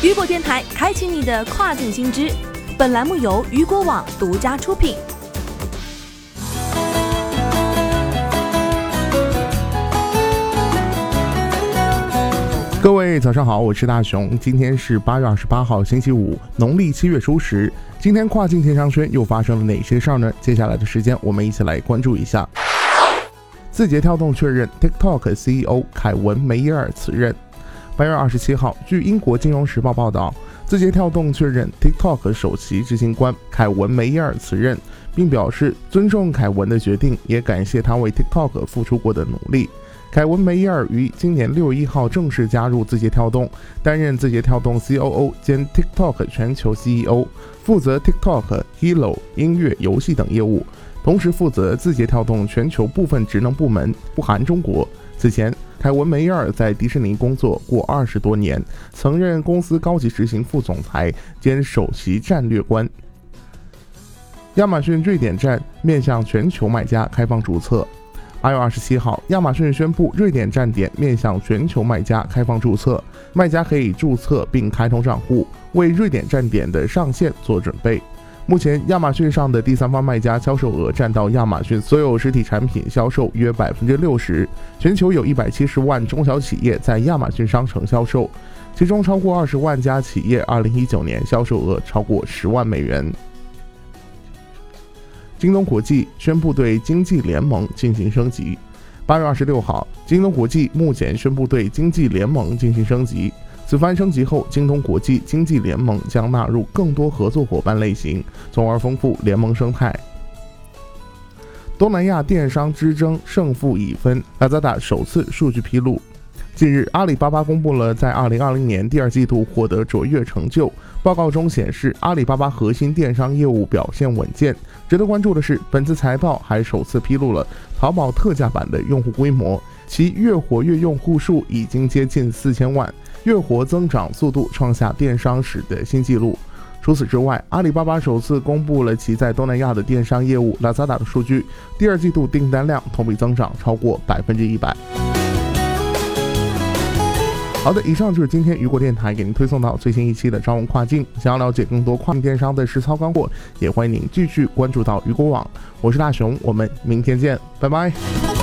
雨果电台开启你的跨境新知。本栏目由雨果网独家出品。各位早上好，我是大熊。今天是八月二十八号，星期五，农历七月初十。今天跨境电商圈又发生了哪些事儿呢？接下来的时间，我们一起来关注一下。字节跳动确认 TikTok CEO 凯文梅耶尔辞任。八月二十七号，据英国金融时报报道，字节跳动确认 TikTok 首席执行官凯文梅耶尔辞任，并表示尊重凯文的决定，也感谢他为 TikTok 付出过的努力。凯文梅耶尔于今年六月一号正式加入字节跳动，担任字节跳动 COO 兼 TikTok 全球 CEO，负责 TikTok、Hello 音乐、游戏等业务，同时负责字节跳动全球部分职能部门，不含中国。此前，凯文梅耶尔在迪士尼工作过二十多年，曾任公司高级执行副总裁兼首席战略官。亚马逊瑞典站面向全球卖家开放注册。八月二十七号，亚马逊宣布瑞典站点面向全球卖家开放注册，卖家可以注册并开通账户，为瑞典站点的上线做准备。目前，亚马逊上的第三方卖家销售额占到亚马逊所有实体产品销售约百分之六十。全球有一百七十万中小企业在亚马逊商城销售，其中超过二十万家企业二零一九年销售额超过十万美元。京东国际宣布对经济联盟进行升级。八月二十六号，京东国际目前宣布对经济联盟进行升级。此番升级后，京东国际经济联盟将纳入更多合作伙伴类型，从而丰富联盟生态。东南亚电商之争胜负已分，Lazada 首次数据披露。近日，阿里巴巴公布了在2020年第二季度获得卓越成就。报告中显示，阿里巴巴核心电商业务表现稳健。值得关注的是，本次财报还首次披露了淘宝特价版的用户规模，其月活跃用户数已经接近四千万，月活增长速度创下电商史的新纪录。除此之外，阿里巴巴首次公布了其在东南亚的电商业务 Lazada 的数据，第二季度订单量同比增长超过百分之一百。好的，以上就是今天雨果电台给您推送到最新一期的招文跨境。想要了解更多跨境电商的实操干货，也欢迎您继续关注到雨果网。我是大熊，我们明天见，拜拜。